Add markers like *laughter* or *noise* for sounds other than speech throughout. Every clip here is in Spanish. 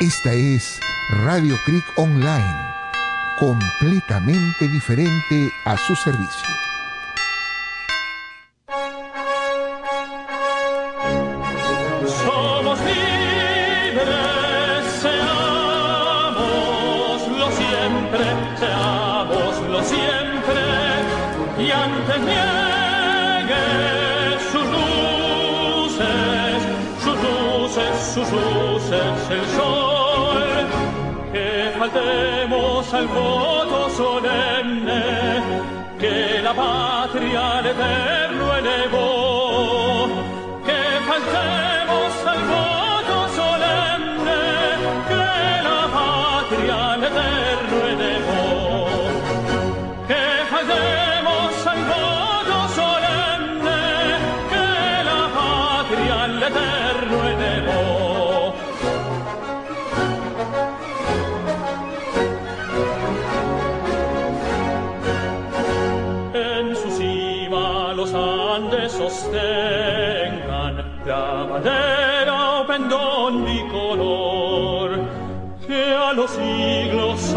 Esta es Radio Creek Online, completamente diferente a su servicio. Somos libres, seámoslo siempre, seámoslo siempre, y antes niegue sus luces, sus luces, sus luces, el sol, que faltemos al voto solemne, que la patria al eterno elevó,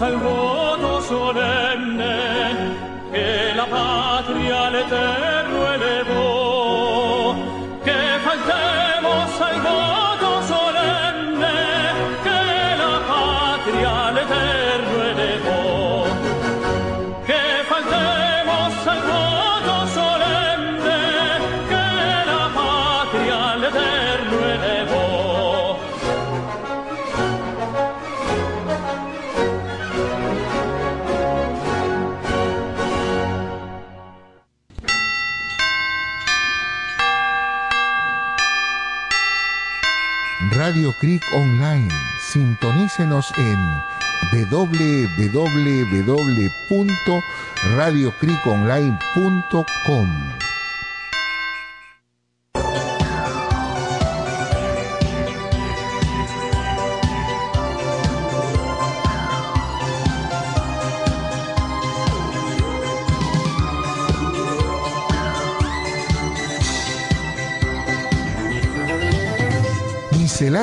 al voto solenne che la patria le Creek Online. Sintonícenos en www.radiocreekonline.com.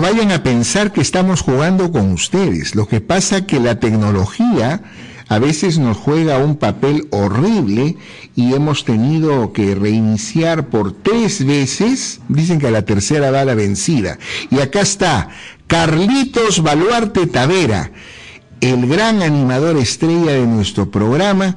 Vayan a pensar que estamos jugando con ustedes. Lo que pasa que la tecnología a veces nos juega un papel horrible y hemos tenido que reiniciar por tres veces. Dicen que a la tercera va la vencida. Y acá está Carlitos Baluarte Tavera, el gran animador estrella de nuestro programa,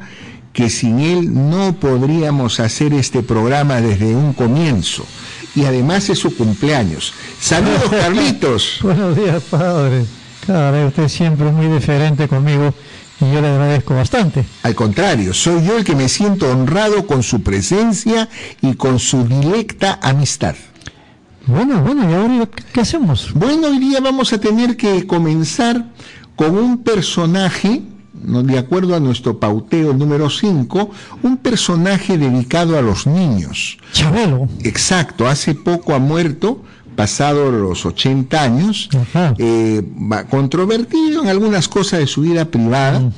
que sin él no podríamos hacer este programa desde un comienzo y además es su cumpleaños. Saludos, *laughs* Carlitos. Buenos días, padre. Cada vez usted siempre es muy diferente conmigo Y yo le agradezco bastante. Al contrario, soy yo el que me siento honrado con su presencia y con su directa amistad. Bueno, bueno, ¿y ahora qué hacemos? Bueno, hoy día vamos a tener que comenzar con un personaje, de acuerdo a nuestro pauteo número 5, un personaje dedicado a los niños. Chabelo. Exacto, hace poco ha muerto, pasado los 80 años, eh, controvertido en algunas cosas de su vida privada,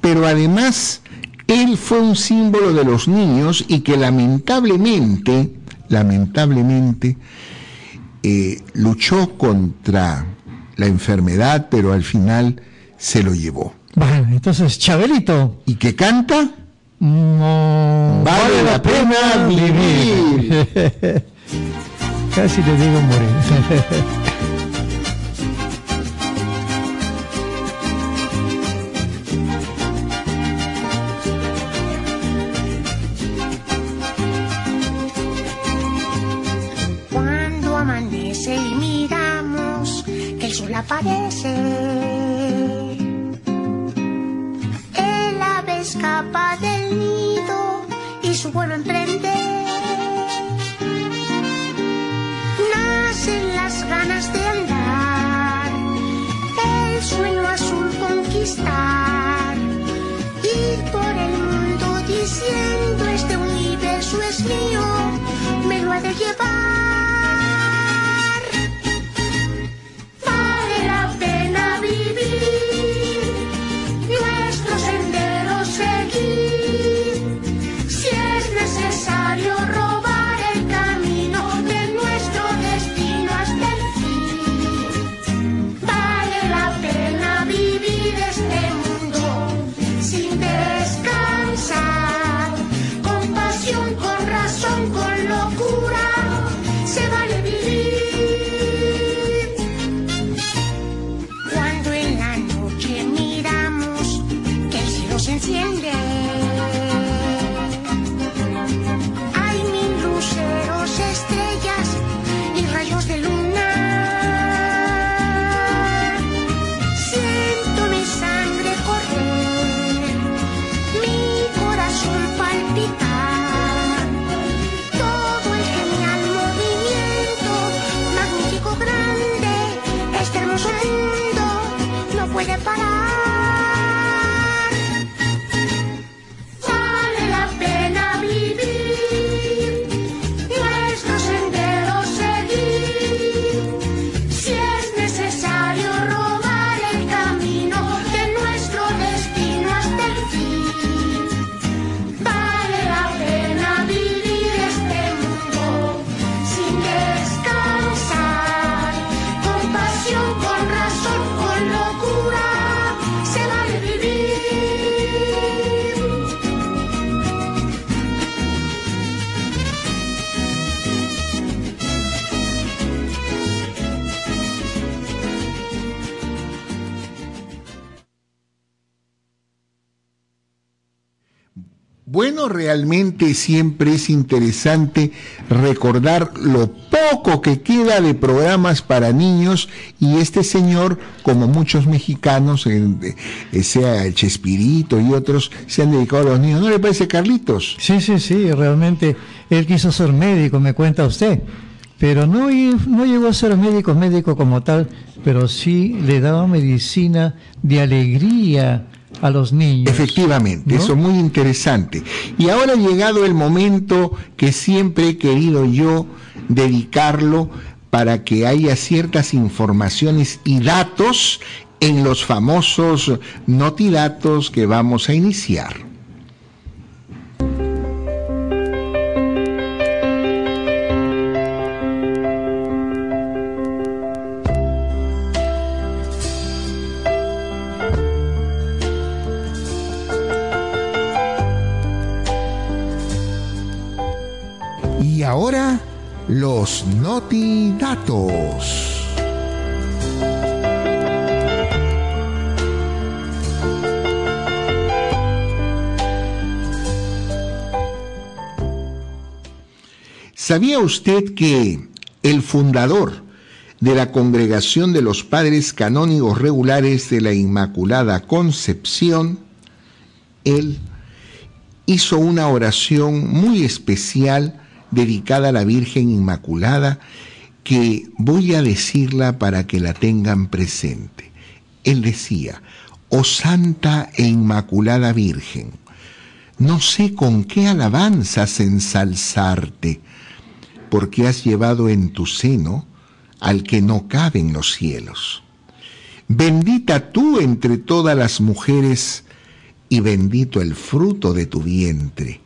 pero además él fue un símbolo de los niños y que lamentablemente, lamentablemente, eh, luchó contra la enfermedad, pero al final se lo llevó. Bueno, entonces, Chabelito. ¿Y qué canta? No vale, la pena vivir. *laughs* Casi te digo morir. aparece. El y su vuelo emprende. Nacen las ganas de andar, el sueño azul conquistar. Y por el mundo diciendo este universo es mío, me lo ha de llevar. Realmente siempre es interesante recordar lo poco que queda de programas para niños y este señor, como muchos mexicanos, eh, sea el Chespirito y otros, se han dedicado a los niños. ¿No le parece, Carlitos? Sí, sí, sí, realmente él quiso ser médico, me cuenta usted, pero no, no llegó a ser médico, médico como tal, pero sí le daba medicina de alegría a los niños. Efectivamente, eso es muy interesante. Y ahora ha llegado el momento que siempre he querido yo dedicarlo para que haya ciertas informaciones y datos en los famosos notidatos que vamos a iniciar. Los notidatos. ¿Sabía usted que el fundador de la Congregación de los Padres Canónigos Regulares de la Inmaculada Concepción, él hizo una oración muy especial dedicada a la Virgen Inmaculada que voy a decirla para que la tengan presente. Él decía, oh Santa e Inmaculada Virgen, no sé con qué alabanzas ensalzarte, porque has llevado en tu seno al que no cabe en los cielos. Bendita tú entre todas las mujeres, y bendito el fruto de tu vientre,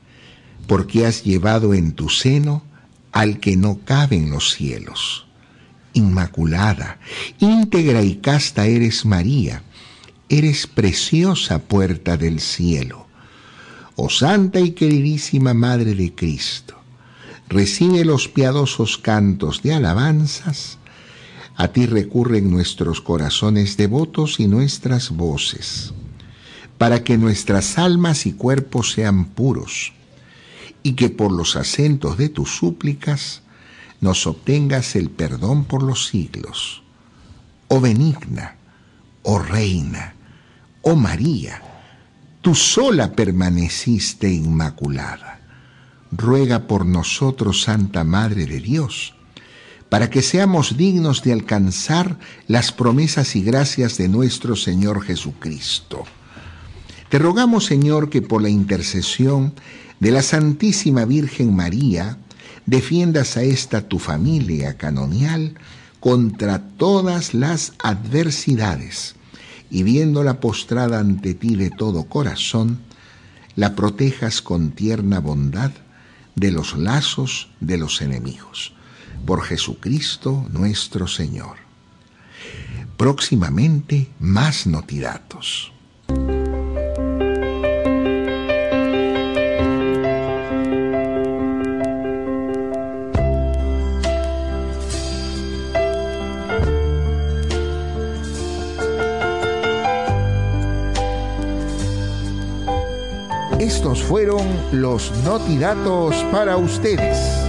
porque has llevado en tu seno al que no cabe en los cielos. Inmaculada, íntegra y casta eres María, eres preciosa puerta del cielo. Oh Santa y queridísima Madre de Cristo, recibe los piadosos cantos de alabanzas, a ti recurren nuestros corazones devotos y nuestras voces para que nuestras almas y cuerpos sean puros, y que por los acentos de tus súplicas nos obtengas el perdón por los siglos. Oh benigna, oh reina, oh María, tú sola permaneciste inmaculada. Ruega por nosotros, Santa Madre de Dios, para que seamos dignos de alcanzar las promesas y gracias de nuestro Señor Jesucristo te rogamos, Señor, que por la intercesión de la Santísima Virgen María, defiendas a esta tu familia canonial contra todas las adversidades y viéndola postrada ante ti de todo corazón, la protejas con tierna bondad de los lazos de los enemigos. Por Jesucristo nuestro Señor. Próximamente más notidatos. Estos fueron los notidatos para ustedes.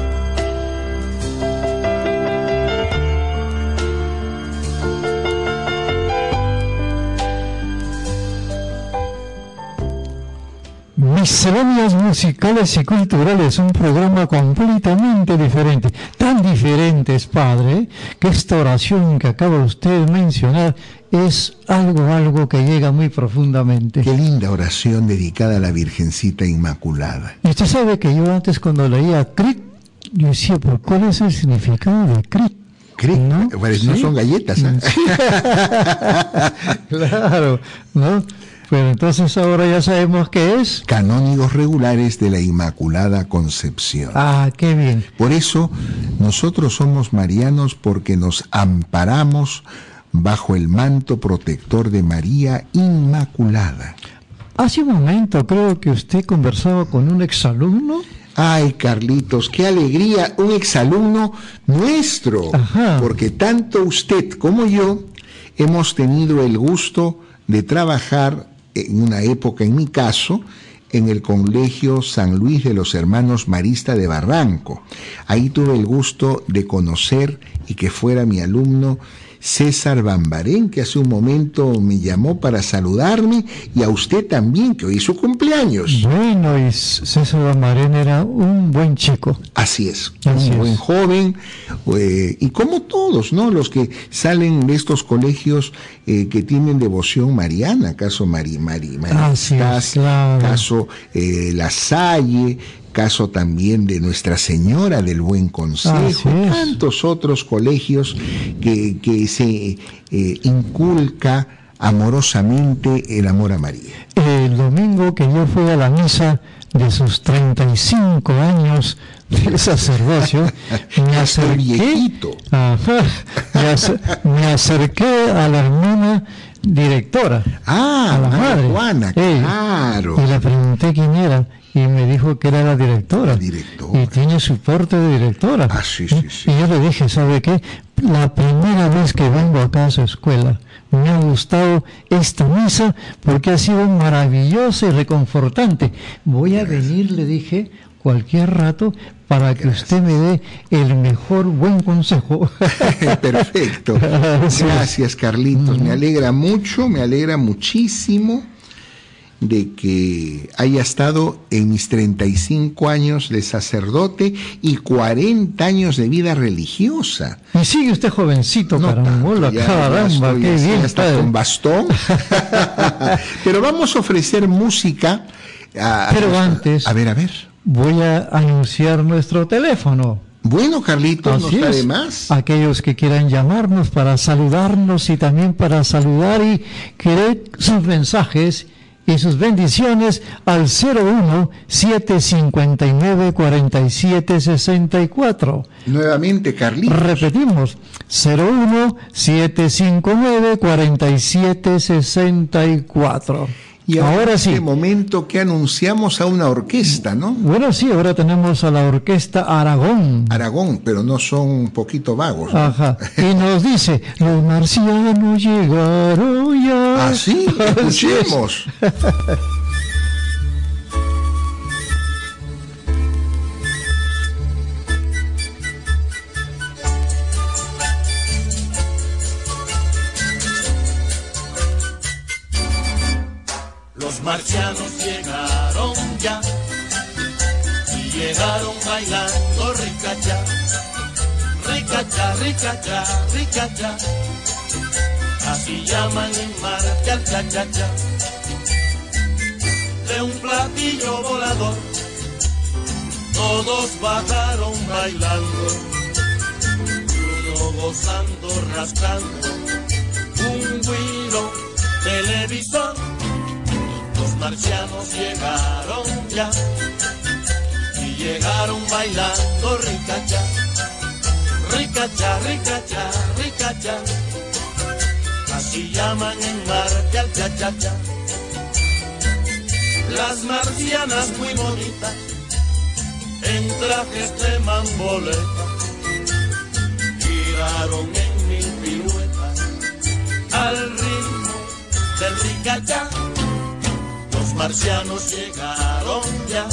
Misceláneas musicales y culturales, un programa completamente diferente, tan diferente Padre, que esta oración que acaba usted de mencionar es algo, algo que llega muy profundamente. Qué linda oración dedicada a la Virgencita Inmaculada. Y usted sabe que yo antes cuando leía CRIT, yo decía, ¿pero cuál es el significado de CRIT? CRIT, ¿no? no son galletas. ¿eh? *laughs* claro, ¿no? Pero entonces ahora ya sabemos qué es. Canónigos regulares de la Inmaculada Concepción. Ah, qué bien. Por eso nosotros somos marianos porque nos amparamos bajo el manto protector de María Inmaculada. Hace un momento creo que usted conversaba con un exalumno. Ay, Carlitos, qué alegría, un exalumno nuestro, porque tanto usted como yo hemos tenido el gusto de trabajar en una época, en mi caso, en el Colegio San Luis de los Hermanos Marista de Barranco. Ahí tuve el gusto de conocer y que fuera mi alumno César Bambarén, que hace un momento me llamó para saludarme, y a usted también, que hoy es su cumpleaños. Bueno, y César Bambarén era un buen chico. Así es, un buen joven, eh, y como todos, ¿no? Los que salen de estos colegios eh, que tienen devoción mariana, caso Mari, Mari, caso eh, La Salle, caso también de Nuestra Señora del Buen Consejo, tantos otros colegios que, que se eh, inculca amorosamente el amor a María. El domingo que yo fui a la misa de sus 35 años de sacerdocio, *laughs* me acerqué, me, acerqué a la hermana directora, ah, a la madre, Juana, claro. y le pregunté quién era y me dijo que era la directora. Y tiene su porte de directora. Ah, sí, sí, sí. Y yo le dije, ¿sabe qué? La primera vez que vengo acá a su escuela, me ha gustado esta misa porque ha sido maravillosa y reconfortante. Voy a venir, le dije, cualquier rato para que usted me dé el mejor buen consejo. *laughs* Perfecto. *laughs* Gracias, Carlitos. Me alegra mucho, me alegra muchísimo de que haya estado en mis 35 años de sacerdote y 40 años de vida religiosa. Y sigue usted jovencito, No carambola, tanto, ya- ya caramba, estoy qué así, bien. hasta padre. con bastón. *laughs* *laughs* Pero vamos a ofrecer música. a- Pero antes- A ver, a ver. Voy a anunciar nuestro teléfono. Bueno, Carlitos, Así es. más. Aquellos que quieran llamarnos para saludarnos y también para saludar y querer sus mensajes y sus bendiciones al 01 759 47 64. Nuevamente, Carlitos. Repetimos, 01 759 47 64. Y ahora en sí. este momento que anunciamos a una orquesta, ¿no? Bueno, sí, ahora tenemos a la orquesta Aragón. Aragón, pero no son un poquito vagos. ¿no? Ajá. *laughs* Y nos dice, los marcianos llegaron ya. Ah, sí, *laughs* Así es. escuchemos. *laughs* marcianos llegaron ya y llegaron bailando ricacha, ricacha, ricacha, ricacha. Así llaman en Marte al. De un platillo volador, todos bajaron bailando, uno gozando, rascando, un guiro televisor. Marcianos llegaron ya y llegaron bailando ricacha, ricacha, ricacha, ricacha. Así llaman en Marte al cha-cha-cha. Las marcianas muy bonitas en trajes de mamboleta giraron en mil piruetas al ritmo del ricachá. Marcianos llegaron ya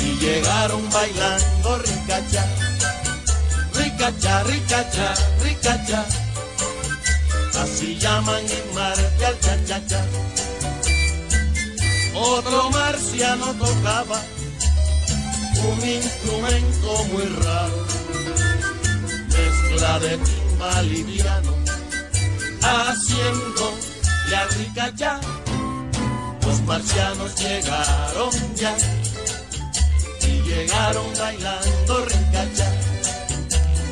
y llegaron bailando ricacha, ricacha, ricacha, ricacha. Así llaman en Marte al cha-cha-cha. Otro marciano tocaba un instrumento muy raro, mezcla de timbal y piano, haciendo la ricacha. Marcianos llegaron ya y llegaron bailando ricacha,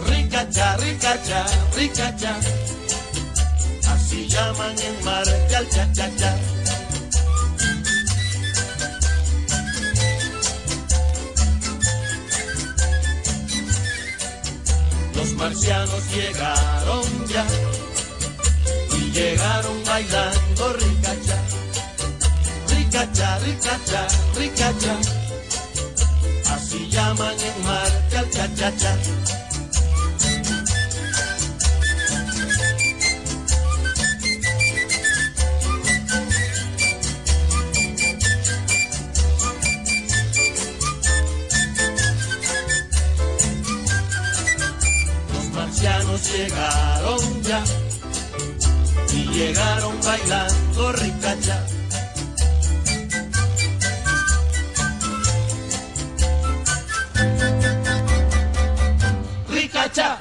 ricacha, ricacha, ricacha. Así llaman en Marte al cha-cha-cha. Los marcianos llegaron ya y llegaron bailando ricacha, ricacha, ricacha, ricacha. Así llaman en Marte al cha-cha-cha. Los marcianos llegaron ya y llegaron bailando ricacha. Ricacha.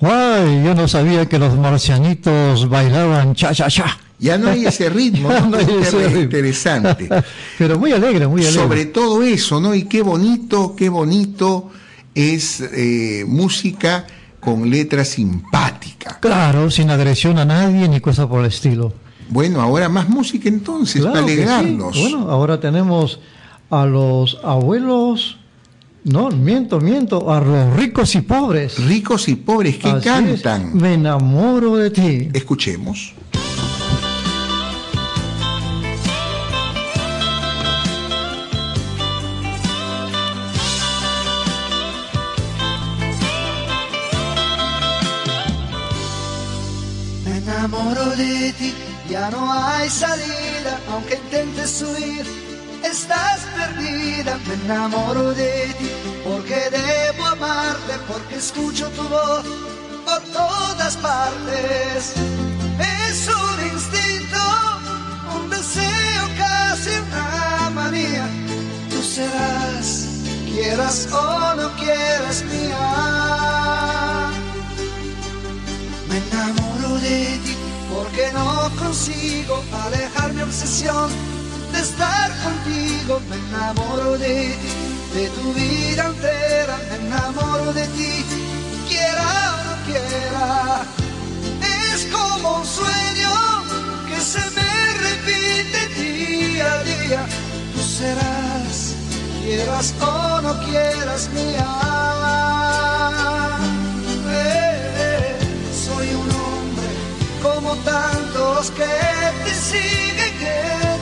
Ay, yo no sabía que los marcianitos bailaban cha-cha-cha. Ya no hay ese ritmo, *laughs* Ya ¿no? no hay Es ese ritmo. interesante. *laughs* Pero muy alegre, muy alegre. Sobre todo eso, ¿no? Y qué bonito, qué bonito es eh, música con letra simpática. Claro, sin agresión a nadie ni cosa por el estilo. Bueno, ahora más música entonces, Claro para sí. alegrarnos. Bueno, ahora tenemos a los abuelos, no, miento, miento, a los ricos y pobres. Ricos y pobres que Así es. cantan. Me enamoro de ti. Escuchemos. Me enamoro de ti, ya no hay salida, aunque intentes huir, estás perdida, me enamoro de ti, porque debo amarte, porque escucho tu voz por todas partes. Es un instinto, un deseo, casi una manía. Tú serás, quieras o no quieras mía. Me enamoro de ti porque no consigo alejar mi obsesión de estar contigo. Me enamoro de ti, de tu vida entera. Me enamoro de ti, quiera o no quiera. Es como un sueño que se me repite día a día. Tú serás, quieras o no quieras mía. Eh, soy un hombre como tantos que te siguen,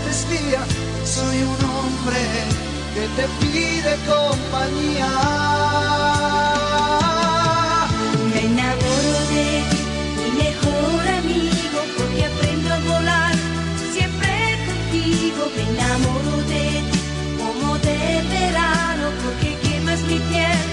Soy un hombre que te pide compañía. Me enamoro de ti, mi mejor amigo, porque aprendo a volar siempre contigo. Me enamoro de ti, como del verano, porque quemas mi piel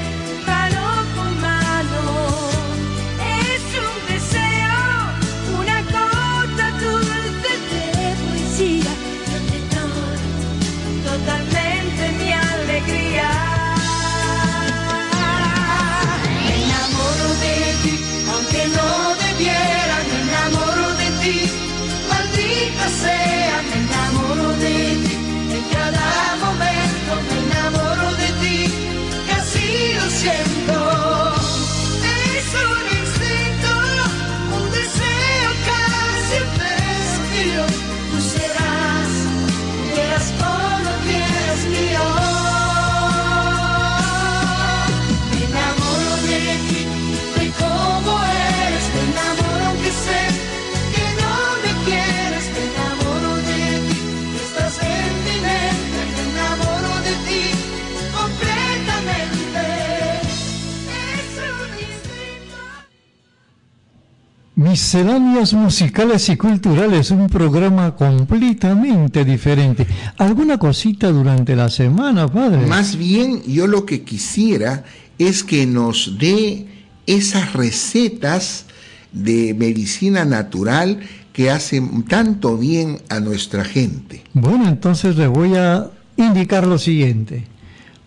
Misceláneas musicales y culturales, un programa completamente diferente. ¿Alguna cosita durante la semana, padre? Más bien, yo lo que quisiera es que nos dé esas recetas de medicina natural que hacen tanto bien a nuestra gente. Bueno, entonces le voy a indicar lo siguiente.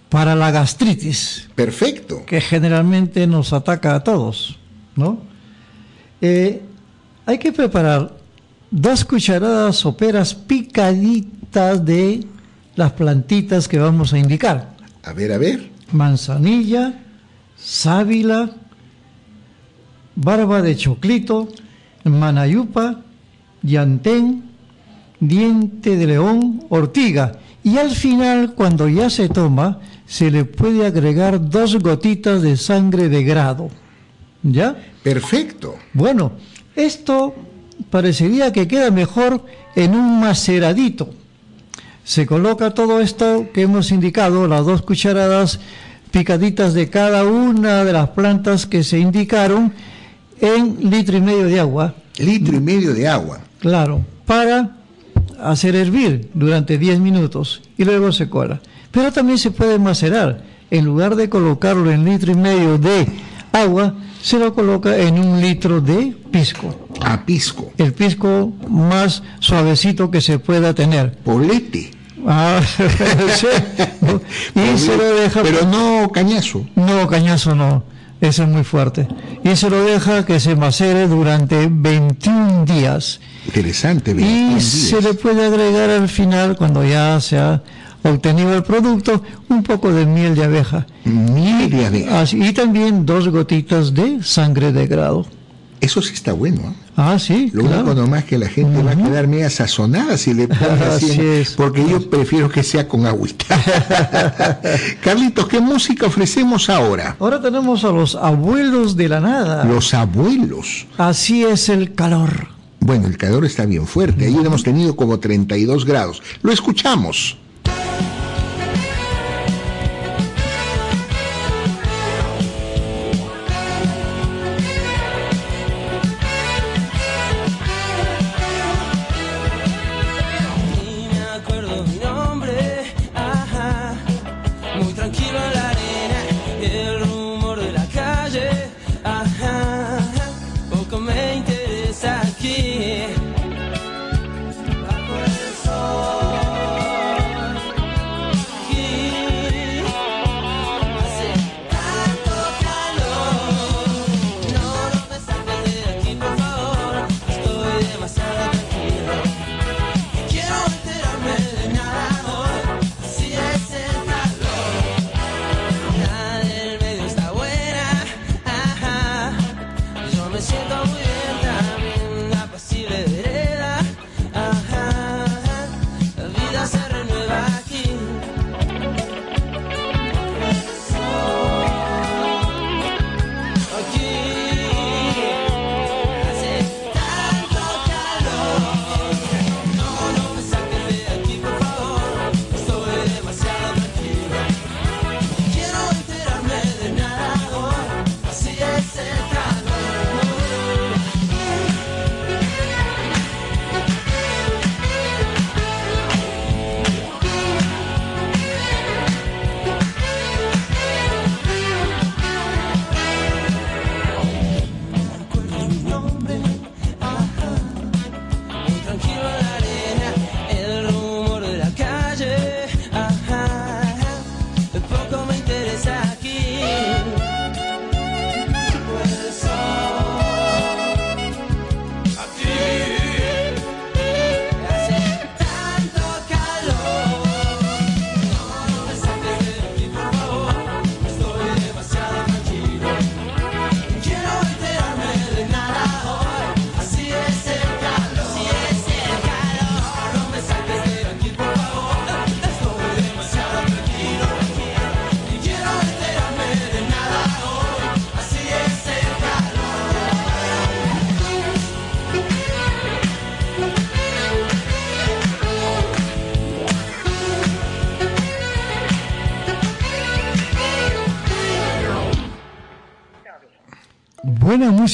Para la gastritis, Perfecto. que generalmente nos ataca a todos, ¿no? Eh, hay que preparar dos cucharadas soperas picaditas de las plantitas que vamos a indicar. A ver, a ver. Manzanilla, sábila, barba de choclito, manayupa, llantén, diente de león, ortiga. Y al final, cuando ya se toma, se le puede agregar dos gotitas de sangre de grado. ¿Ya? Perfecto. Bueno, esto parecería que queda mejor en un maceradito. Se coloca todo esto que hemos indicado, las dos cucharadas picaditas de cada una de las plantas que se indicaron, en litro y medio de agua, Litro y medio de agua. claro, para hacer hervir durante 10 minutos y luego se cuela. Pero también se puede macerar. En lugar de colocarlo en litro y medio de agua, se lo coloca en un litro de pisco. A pisco. El pisco más suavecito que se pueda tener. Polete. Ah, *laughs* sí. *laughs* Y se lo deja. Pero no cañazo. No, cañazo no. Eso es muy fuerte. Y se lo deja que se macere durante 21 días. Interesante. 21 Y días. se le puede agregar al final, cuando ya se ha obtenido el producto, un poco de miel de abeja. Miel de abeja. Así- y también dos gotitas de sangre de grado. Eso sí está bueno. ¿eh? Ah, sí, Lo claro. único nomás que la gente va a quedar media sazonada si le pones *laughs* así, Así en- es. porque yo prefiero que sea con agüita. *laughs* Carlitos, ¿qué música ofrecemos ahora? Ahora tenemos a los abuelos de la nada. Los abuelos. Así es el calor. Bueno, el calor está bien fuerte. Ayer hemos tenido como 32 grados. Lo escuchamos.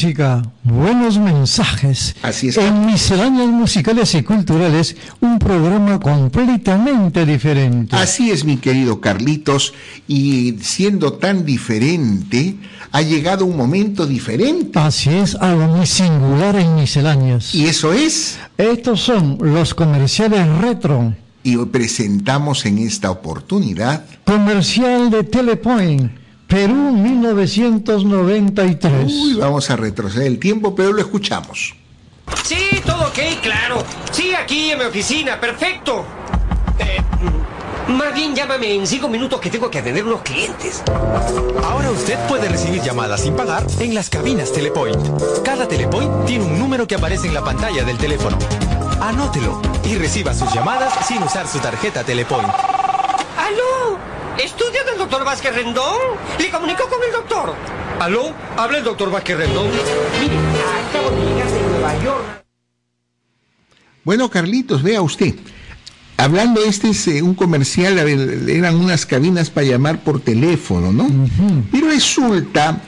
Música, buenos mensajes. Así es. En Misceláneas Musicales y Culturales, un programa completamente diferente. Así es, mi querido Carlitos, y siendo tan diferente, ha llegado un momento diferente. Así es, algo muy singular en Misceláneas. Y eso es, Estos son los comerciales retro. y presentamos en esta oportunidad, Comercial de Telepoint, Perú 1993. uy, vamos a retroceder el tiempo, pero lo escuchamos. Sí, todo ok, claro. Sí, aquí en mi oficina, perfecto. Eh, más bien llámame en cinco minutos que tengo que atender unos clientes. Ahora usted puede recibir llamadas sin pagar en las cabinas Telepoint. Cada Telepoint tiene un número que aparece en la pantalla del teléfono. Anótelo y reciba sus llamadas sin usar su tarjeta Telepoint. ¿Estudio del doctor Vázquez Rendón? Le comunico con el doctor. ¿Aló? Habla el doctor Vázquez Rendón. Mire, acabo de llegar de Nueva York. Bueno, Carlitos, vea usted. Hablando, este es eh, un comercial, a ver, eran unas cabinas para llamar por teléfono, ¿no? Pero resulta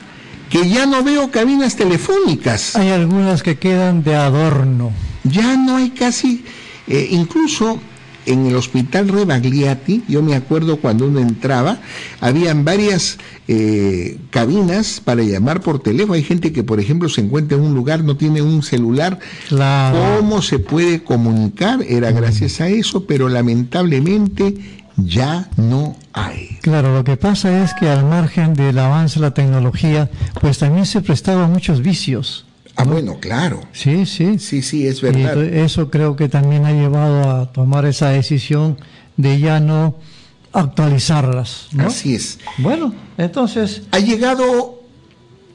que ya no veo cabinas telefónicas. Hay algunas que quedan de adorno. Ya no hay casi, eh, incluso en el hospital Rebagliati, yo me acuerdo cuando uno entraba, habían varias eh, cabinas para llamar por teléfono. Hay gente que, por ejemplo, se encuentra en un lugar, no tiene un celular. Claro. ¿Cómo se puede comunicar? Era gracias a eso, pero lamentablemente ya no hay. Claro, lo que pasa es que al margen del avance de la tecnología, pues también se prestaba a muchos vicios. Ah, bueno, claro. Sí, sí. Sí, sí, es verdad. eso creo que también ha llevado a tomar esa decisión de ya no actualizarlas. ¿no? Así es. Bueno, entonces, Ha llegado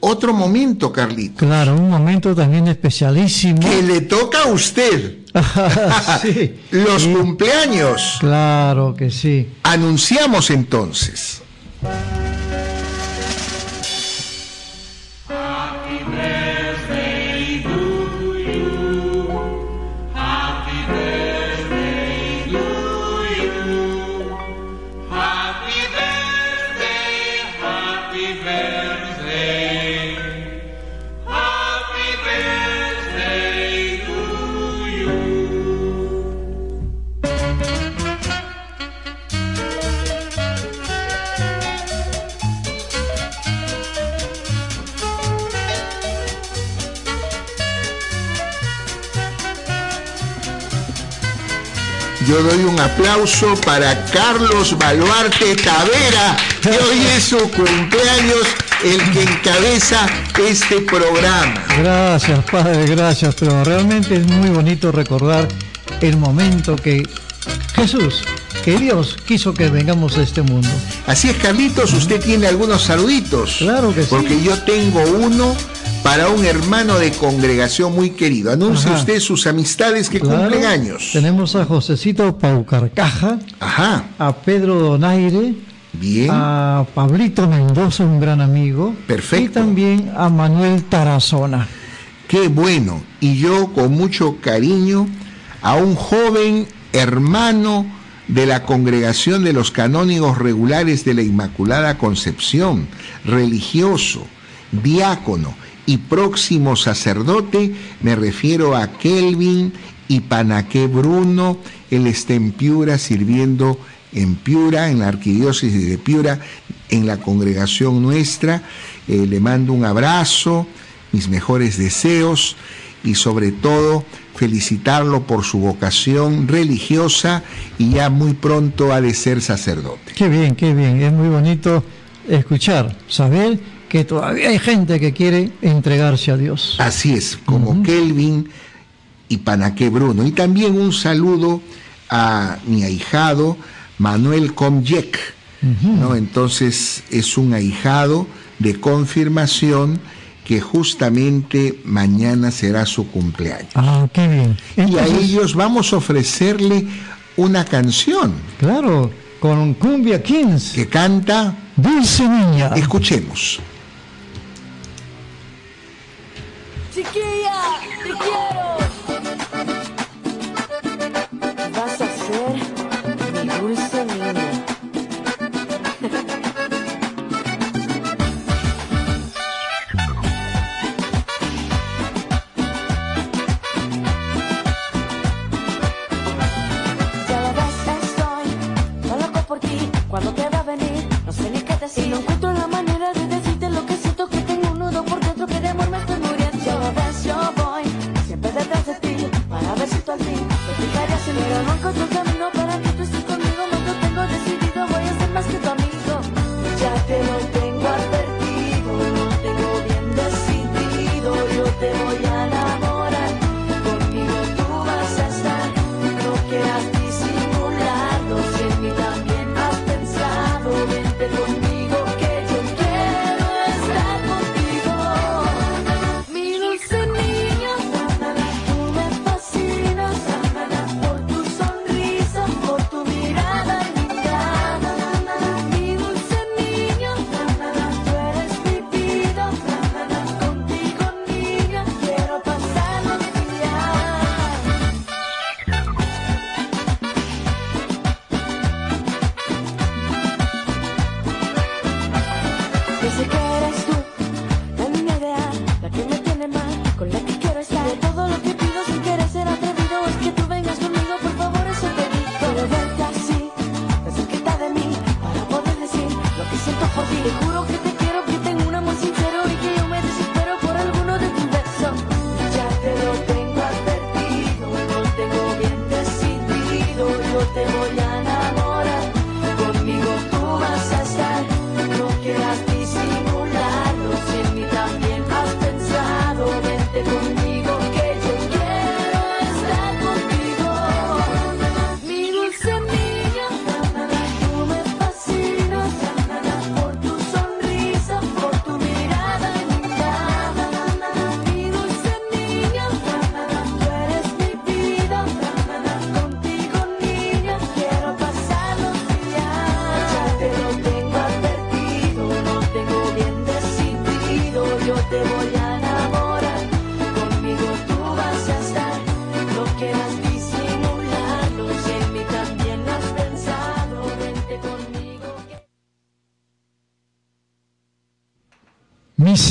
otro momento, Carlito, claro, un momento también especialísimo. que le toca a usted. *laughs* sí, *laughs* Los cumpleaños. claro que sí. Anunciamos entonces. Yo doy un aplauso para Carlos Baluarte Tavera, que hoy es su cumpleaños, el que encabeza este programa. Gracias, Padre, gracias. Pero realmente es muy bonito recordar el momento que Jesús, que Dios quiso que vengamos a este mundo. Así es, Carlitos, usted tiene algunos saluditos. Claro que sí. Porque yo tengo uno para un hermano de congregación muy querido. Anuncie Ajá. usted sus amistades que Claro, cumplen años. Tenemos a Josecito Paucarcaja, Ajá, a Pedro Donaire, bien. a Pablito Mendoza, un gran amigo. Perfecto. Y también a Manuel Tarazona. Qué bueno. Y yo con mucho cariño a un joven hermano de la congregación de los canónigos regulares de la Inmaculada Concepción, religioso, diácono y próximo sacerdote, me refiero a Kelvin y Panaqué Bruno, él está en Piura sirviendo en Piura, en la arquidiócesis de Piura, en la congregación nuestra. Eh, le mando un abrazo, mis mejores deseos y sobre todo felicitarlo por su vocación religiosa y ya muy pronto ha de ser sacerdote. Qué bien, qué bien. Es muy bonito escuchar, saber que todavía hay gente que quiere entregarse a Dios. Así es, como Kelvin y Panaqué Bruno. Y también un saludo a mi ahijado Manuel Comyek. ¿no? Entonces es un ahijado de confirmación que justamente mañana será su cumpleaños. Ah, qué bien. y a ellos vamos a ofrecerle una canción Claro, con Cumbia Kings, que canta, Dulce Niña. escuchemos. Chiquilla, te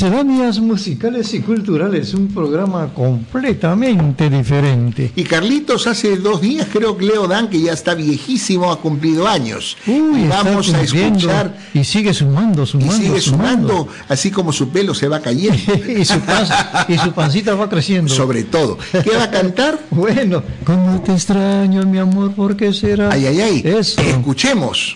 Misceláneas musicales y culturales, un programa completamente diferente. Y Carlitos hace dos días creo que Leo Dan, que ya está viejísimo, ha cumplido años. Uy, Y vamos a escuchar Y sigue sumando, y sumando. sigue sumando, así como su pelo se va cayendo. *laughs* y, su pan- y su pancita va creciendo. Sobre todo. ¿Qué va a cantar? *laughs* Bueno, como te extraño, mi amor, ¿por qué será? Ay, ay, ay. Eso. Escuchemos.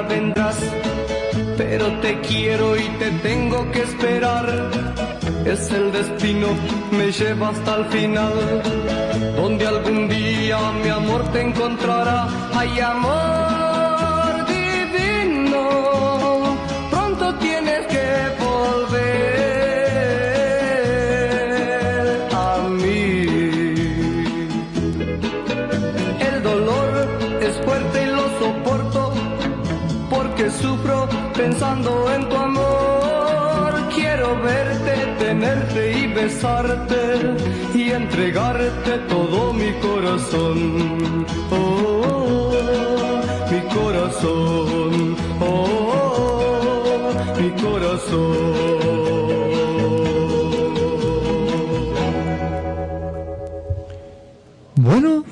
vendrás, pero te quiero y te tengo que esperar. Es el destino, me lleva hasta el final, donde algún día mi amor te encontrará. Ay, amor y entregarte todo mi corazón. Oh, mi corazón.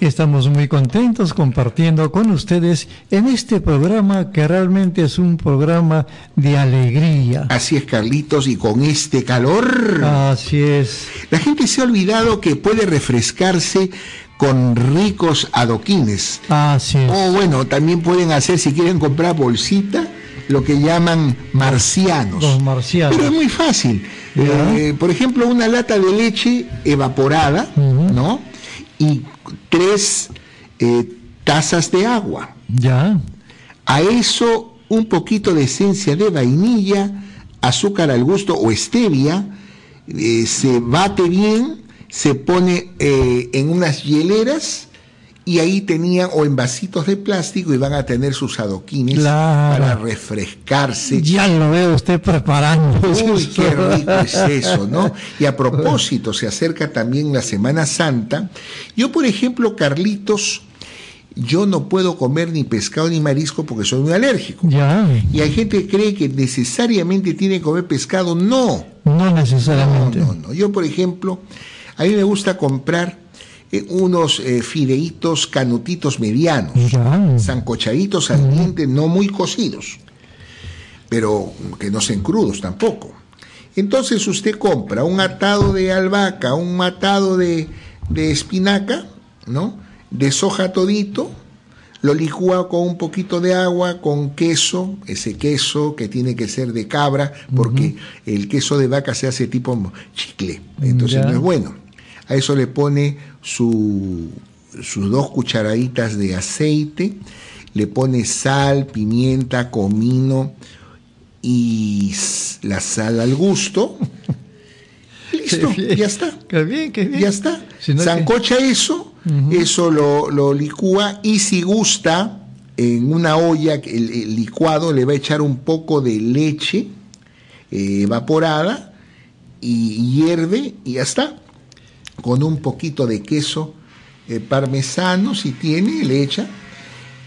Estamos muy contentos compartiendo con ustedes en este programa que realmente es un programa de alegría. Así es, Carlitos, y con este calor. Así es. La gente se ha olvidado que puede refrescarse con ricos adoquines. Así es. O bueno, también pueden hacer, si quieren comprar bolsita, lo que llaman marcianos. Los marcianos. Pero es muy fácil. Eh, por ejemplo, una lata de leche evaporada. ¿no? Tres eh, tazas de agua. Ya. A eso un poquito de esencia de vainilla, azúcar al gusto o stevia, eh, se bate bien, se pone eh, en unas hieleras y ahí tenían, o en vasitos de plástico, y van a tener sus adoquines Claro. para refrescarse. Ya lo veo usted preparando. Uy, qué rico es eso, ¿no? Y a *laughs* propósito, se acerca también la Semana Santa. Yo, por ejemplo, Carlitos, yo no puedo comer ni pescado ni marisco porque soy muy alérgico. Ya, Y hay gente que cree que necesariamente tiene que comer pescado. No, no necesariamente. no, no. Yo, por ejemplo, a mí me gusta comprar eh, unos eh, fideitos canutitos medianos, Ya. zancochaditos al diente, no muy cocidos, pero que no sean crudos tampoco. Entonces usted compra un atado de albahaca, un matado de, de espinaca, ¿no? Deshoja todito, lo licúa con un poquito de agua, con queso, ese queso que tiene que ser de cabra, porque el queso de vaca se hace tipo chicle, entonces Ya. no es bueno. A eso le pone su- sus dos cucharaditas de aceite, le pone sal, pimienta, comino y la sal al gusto. *laughs* Listo, Qué bien. ya está. Qué bien, qué bien. Ya está. Si no es que- Sancocha eso, eso lo, lo licúa y si gusta, en una olla, el, el licuado le va a echar un poco de leche eh, evaporada y hierve y ya está. Con un poquito de queso eh, parmesano, si tiene, le echa.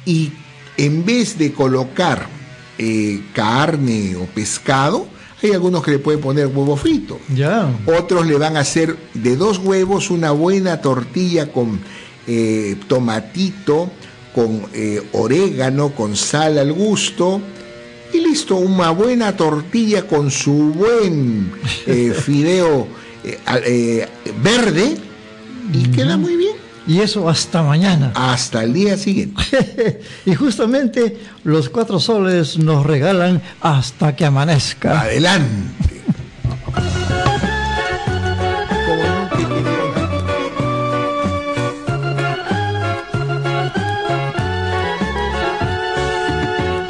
Y en vez de colocar eh, carne o pescado, hay algunos que le pueden poner huevo frito. Ya. Otros le van a hacer de dos huevos una buena tortilla con eh, tomatito, con eh, orégano, con sal al gusto. Y listo, una buena tortilla con su buen eh, *laughs* fideo eh, eh, verde y queda muy bien. Y eso hasta mañana. Hasta el día siguiente. *laughs* y justamente los cuatro soles nos regalan hasta que amanezca. Adelante.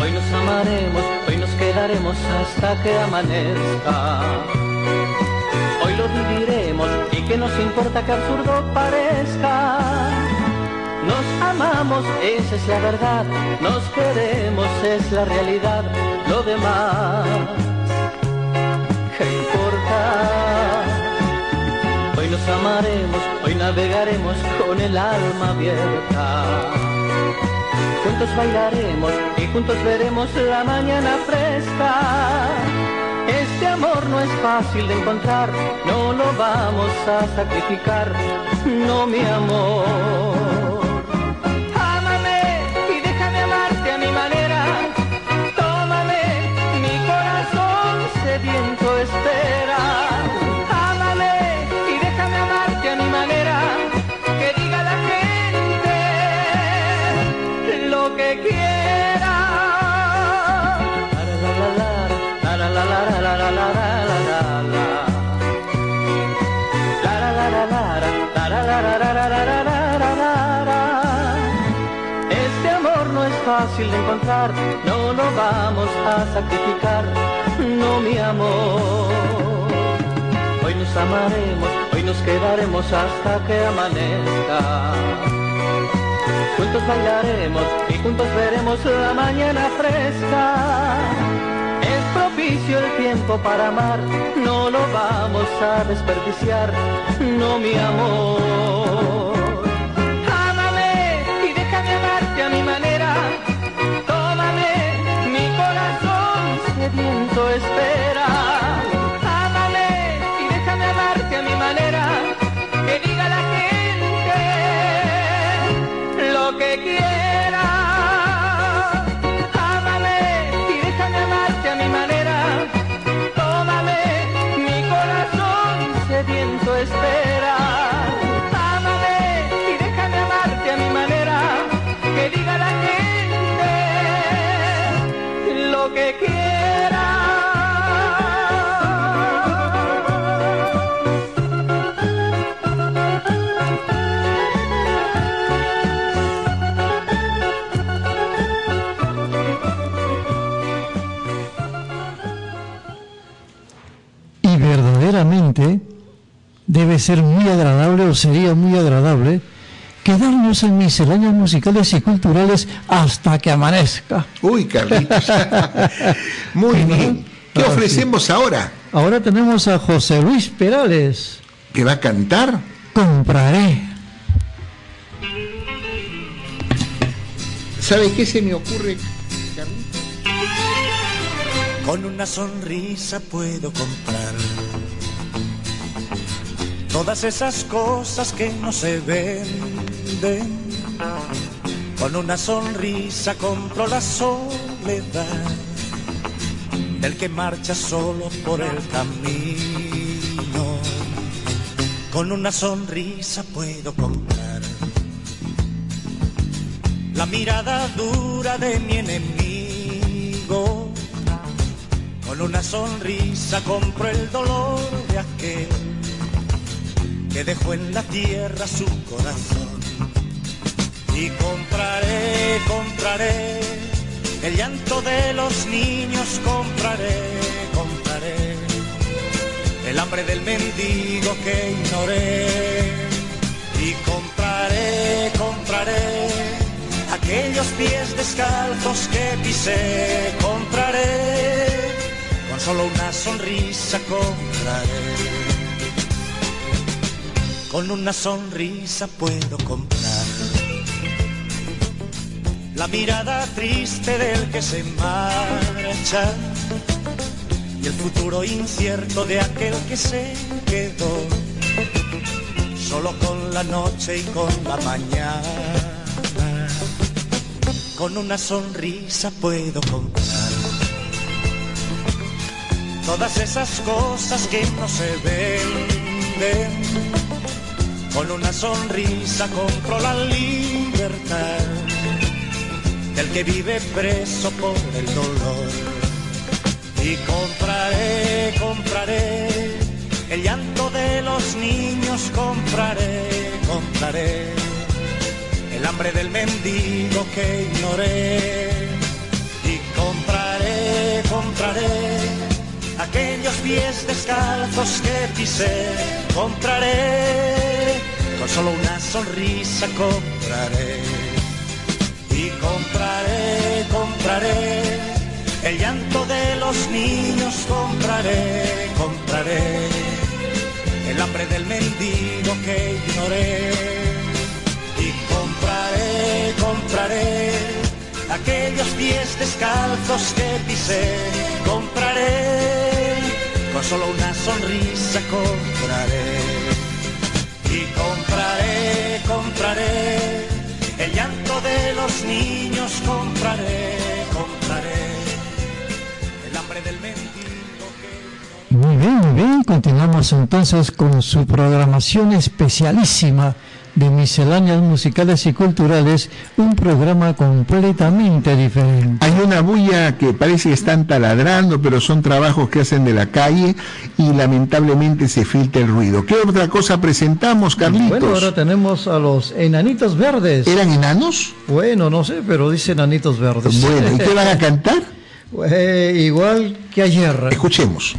Hoy nos amaremos, hoy nos quedaremos hasta que amanezca. Y que nos importa que absurdo parezca. Nos amamos, esa es la verdad. Nos queremos, es la realidad. Lo demás, ¿qué importa? Hoy nos amaremos, hoy navegaremos con el alma abierta. Juntos bailaremos y juntos veremos la mañana fresca. Este amor no es fácil de encontrar, no lo vamos a sacrificar, no mi amor. Encontrar, no lo vamos a sacrificar, no mi amor. Hoy nos amaremos, hoy nos quedaremos hasta que amanezca. Juntos bailaremos y juntos veremos la mañana fresca. Es propicio el tiempo para amar, no lo vamos a desperdiciar, no mi amor. tanto esperar. Debe ser muy agradable o sería muy agradable quedarnos en misceláneas musicales y culturales hasta que amanezca. Uy, Carlitos. *laughs* Muy bien. ¿Qué Ah, ofrecemos ahora? Ahora tenemos a José Luis Perales. ¿Que va a cantar? Compraré. ¿Sabe qué se me ocurre? Con una sonrisa puedo comprar todas esas cosas que no se venden. Con una sonrisa compro la soledad del que marcha solo por el camino. Con una sonrisa puedo comprar la mirada dura de mi enemigo. Con una sonrisa compro el dolor de aquel que dejó en la tierra su corazón. Y compraré, compraré el llanto de los niños, compraré, compraré el hambre del mendigo que ignoré. Y compraré, compraré aquellos pies descalzos que pisé, compraré, con solo una sonrisa compraré. Con una sonrisa puedo comprar la mirada triste del que se marcha y el futuro incierto de aquel que se quedó solo con la noche y con la mañana. Con una sonrisa puedo comprar todas esas cosas que no se venden. Con una sonrisa compro la libertad del que vive preso por el dolor. Y compraré, compraré el llanto de los niños, compraré, compraré el hambre del mendigo que ignoré. Y compraré, compraré aquellos pies descalzos que pisé, compraré, con solo una sonrisa compraré. Y compraré, compraré el llanto de los niños, compraré, compraré el hambre del mendigo que ignoré. Y compraré, compraré aquellos pies descalzos que pisé, compraré, con solo una sonrisa compraré. Compraré, compraré el llanto de los niños, compraré, compraré el hambre del mendigo que... Muy bien, muy bien. Continuamos entonces con su programación especialísima de misceláneas musicales y culturales, un programa completamente diferente. Hay una bulla que parece que están taladrando, pero son trabajos que hacen de la calle y lamentablemente se filtra el ruido. ¿Qué otra cosa presentamos, Carlitos? Bueno, ahora tenemos a los enanitos verdes. ¿Eran enanos? Bueno, no sé, pero dice enanitos verdes. Bueno, ¿y qué van a *laughs* cantar? Eh, igual que ayer. Escuchemos.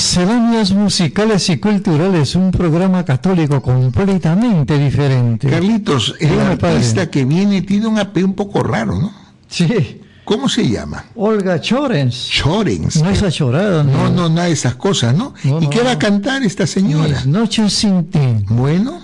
Misceláneas musicales y culturales, un programa católico completamente diferente. Carlitos, el Dígame, padre. artista que viene tiene un apellido un poco raro, ¿no? Sí. ¿Cómo se llama? Olga Chorens. Chorens. No es achorada, No, no, nada de esas cosas, ¿no? No, ¿Y no, qué va a no. cantar esta señora? Mis noches sin ti. Bueno,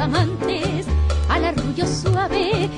amantes al arrullo suave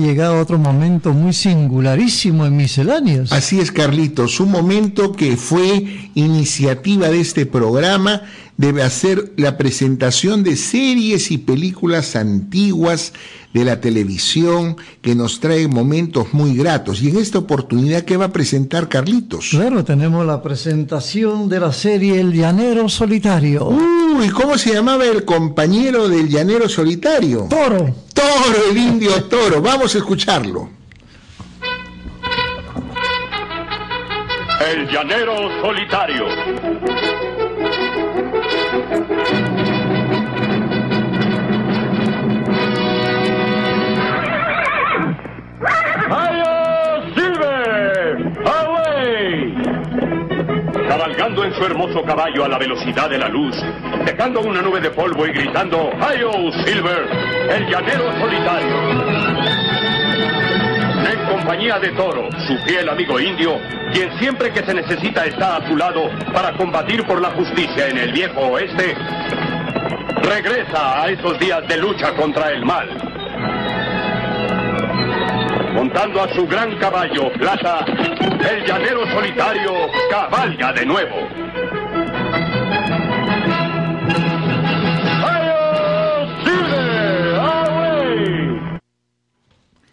llegado otro momento muy singularísimo en misceláneas. así es, Carlitos. Un momento que fue iniciativa de este programa debe hacer la presentación de series y películas antiguas de la televisión que nos trae momentos muy gratos. Y en esta oportunidad, ¿qué va a presentar Carlitos? Claro, tenemos la presentación de la serie El Llanero Solitario. Uy, ¿cómo se llamaba el compañero del llanero solitario? Toro. Toro, el indio toro. Vamos a escucharlo. El llanero solitario. En su hermoso caballo a la velocidad de la luz, dejando una nube de polvo y gritando ¡Ayo Silver! El llanero solitario. En compañía de Toro, su fiel amigo indio, quien siempre que se necesita está a su lado para combatir por la justicia en el viejo oeste, regresa a esos días de lucha contra el mal. Montando a su gran caballo plata, el llanero solitario cabalga de nuevo.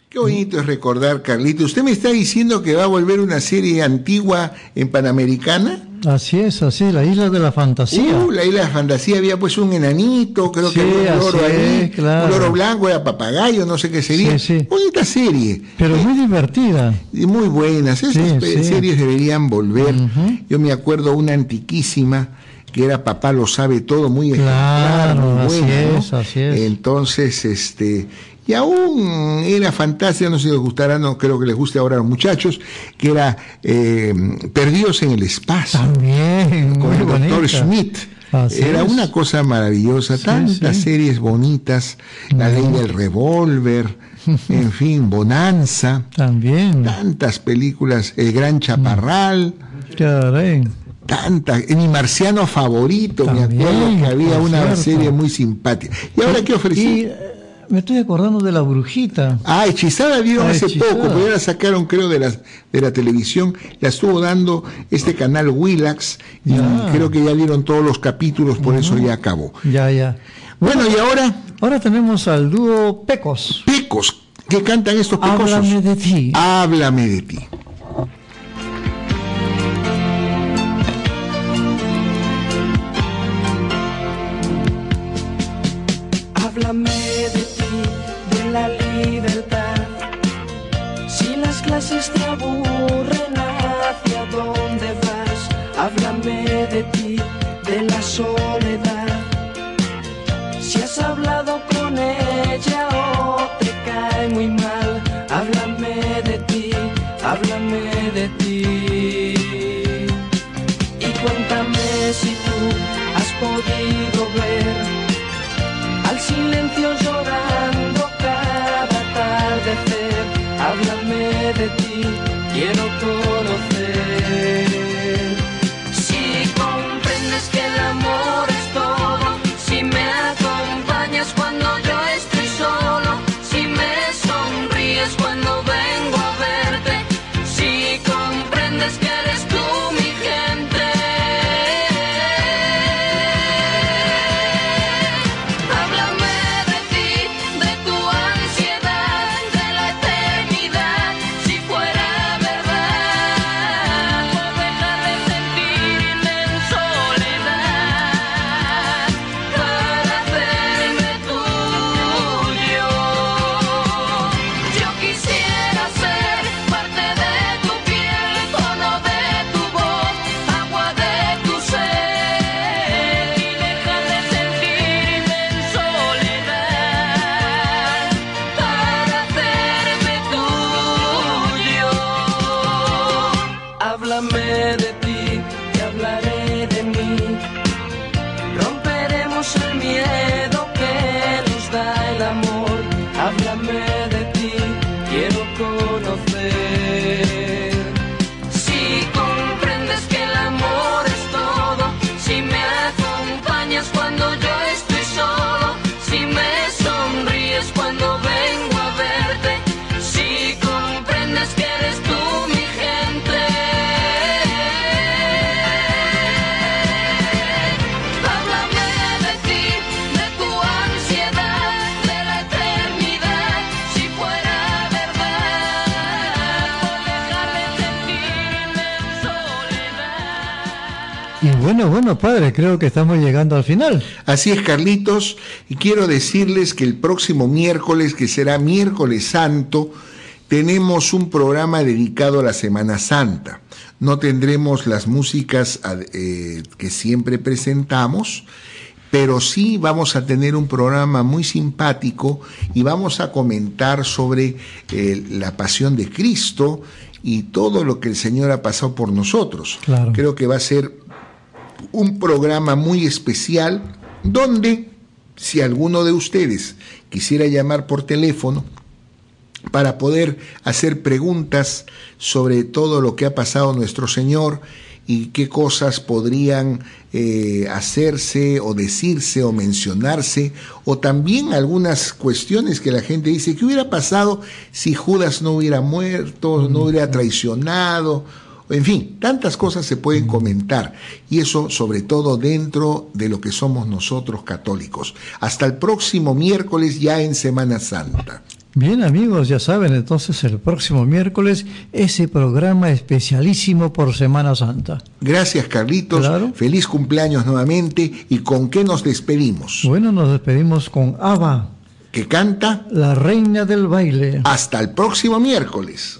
Qué bonito es recordar, Carlito. ¿Usted me está diciendo que va a volver una serie antigua en Panamericana? Así es, así es, la isla de la fantasía. Uh, la isla de la fantasía había pues un enanito, creo Sí, que había un loro así ahí, es, claro. un loro blanco, era papagayo, no sé qué sería. Sí, sí. Bonita serie. Pero muy divertida. Y muy buenas. Esas series deberían volver. Yo me acuerdo una antiquísima que era Papá lo sabe todo, muy ejemplar, Claro, muy así buena, ¿no? es, así es. Entonces, este, y aún era fantástica, no sé si les gustará, no creo que les guste ahora a los muchachos, que era eh, Perdidos en el Espacio. También, con el doctor. Schmidt. Así Era es. una cosa maravillosa, tantas sí. series bonitas, La Ley del Revólver, *laughs* en fin, Bonanza, También. tantas películas, El Gran Chaparral, Caray. tantas, mi marciano favorito, me También, acuerdo que había una cierto. serie muy simpática. ¿Y ahora qué ofrecí? Y eh, me estoy acordando de la brujita. Ah, Hechizada vieron Ah, hace Hechizada. poco, pero ya la sacaron creo de la, de la televisión, la estuvo dando este canal Willax y Ya. creo que ya dieron todos los capítulos, por eso ya acabó. Ya, ya. Bueno, y ahora, Ahora tenemos al dúo Pecos. Pecos, ¿qué cantan estos pecosos? Háblame de ti. Háblame de ti. Háblame Clases te aburren, ¿hacia dónde vas? Háblame Háblame de ti, quiero conocer. Bueno, padre, creo que estamos llegando al final. Así es, Carlitos, y quiero decirles que el próximo miércoles, que será miércoles santo, tenemos un programa dedicado a la Semana Santa. No tendremos las músicas eh, que siempre presentamos, pero sí vamos a tener un programa muy simpático y vamos a comentar sobre eh, la pasión de Cristo y todo lo que el Señor ha pasado por nosotros. Claro. Creo que va a ser un programa muy especial donde si alguno de ustedes quisiera llamar por teléfono para poder hacer preguntas sobre todo lo que ha pasado nuestro Señor y qué cosas podrían eh, hacerse o decirse o mencionarse, o también algunas cuestiones que la gente dice, ¿qué hubiera pasado si Judas no hubiera muerto, no hubiera traicionado? En fin, tantas cosas se pueden comentar y eso sobre todo dentro de lo que somos nosotros católicos. Hasta el próximo miércoles ya en Semana Santa. Bien amigos, ya saben, entonces el próximo miércoles ese programa especialísimo por Semana Santa. Gracias, Carlitos. Claro. Feliz cumpleaños nuevamente. ¿Y con qué nos despedimos? Bueno, nos despedimos con Ava, Que canta la reina del baile. hasta el próximo miércoles.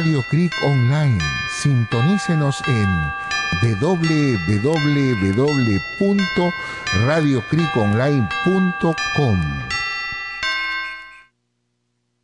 Radio Creek Online. Sintonícenos en www.radiocreekonline.com.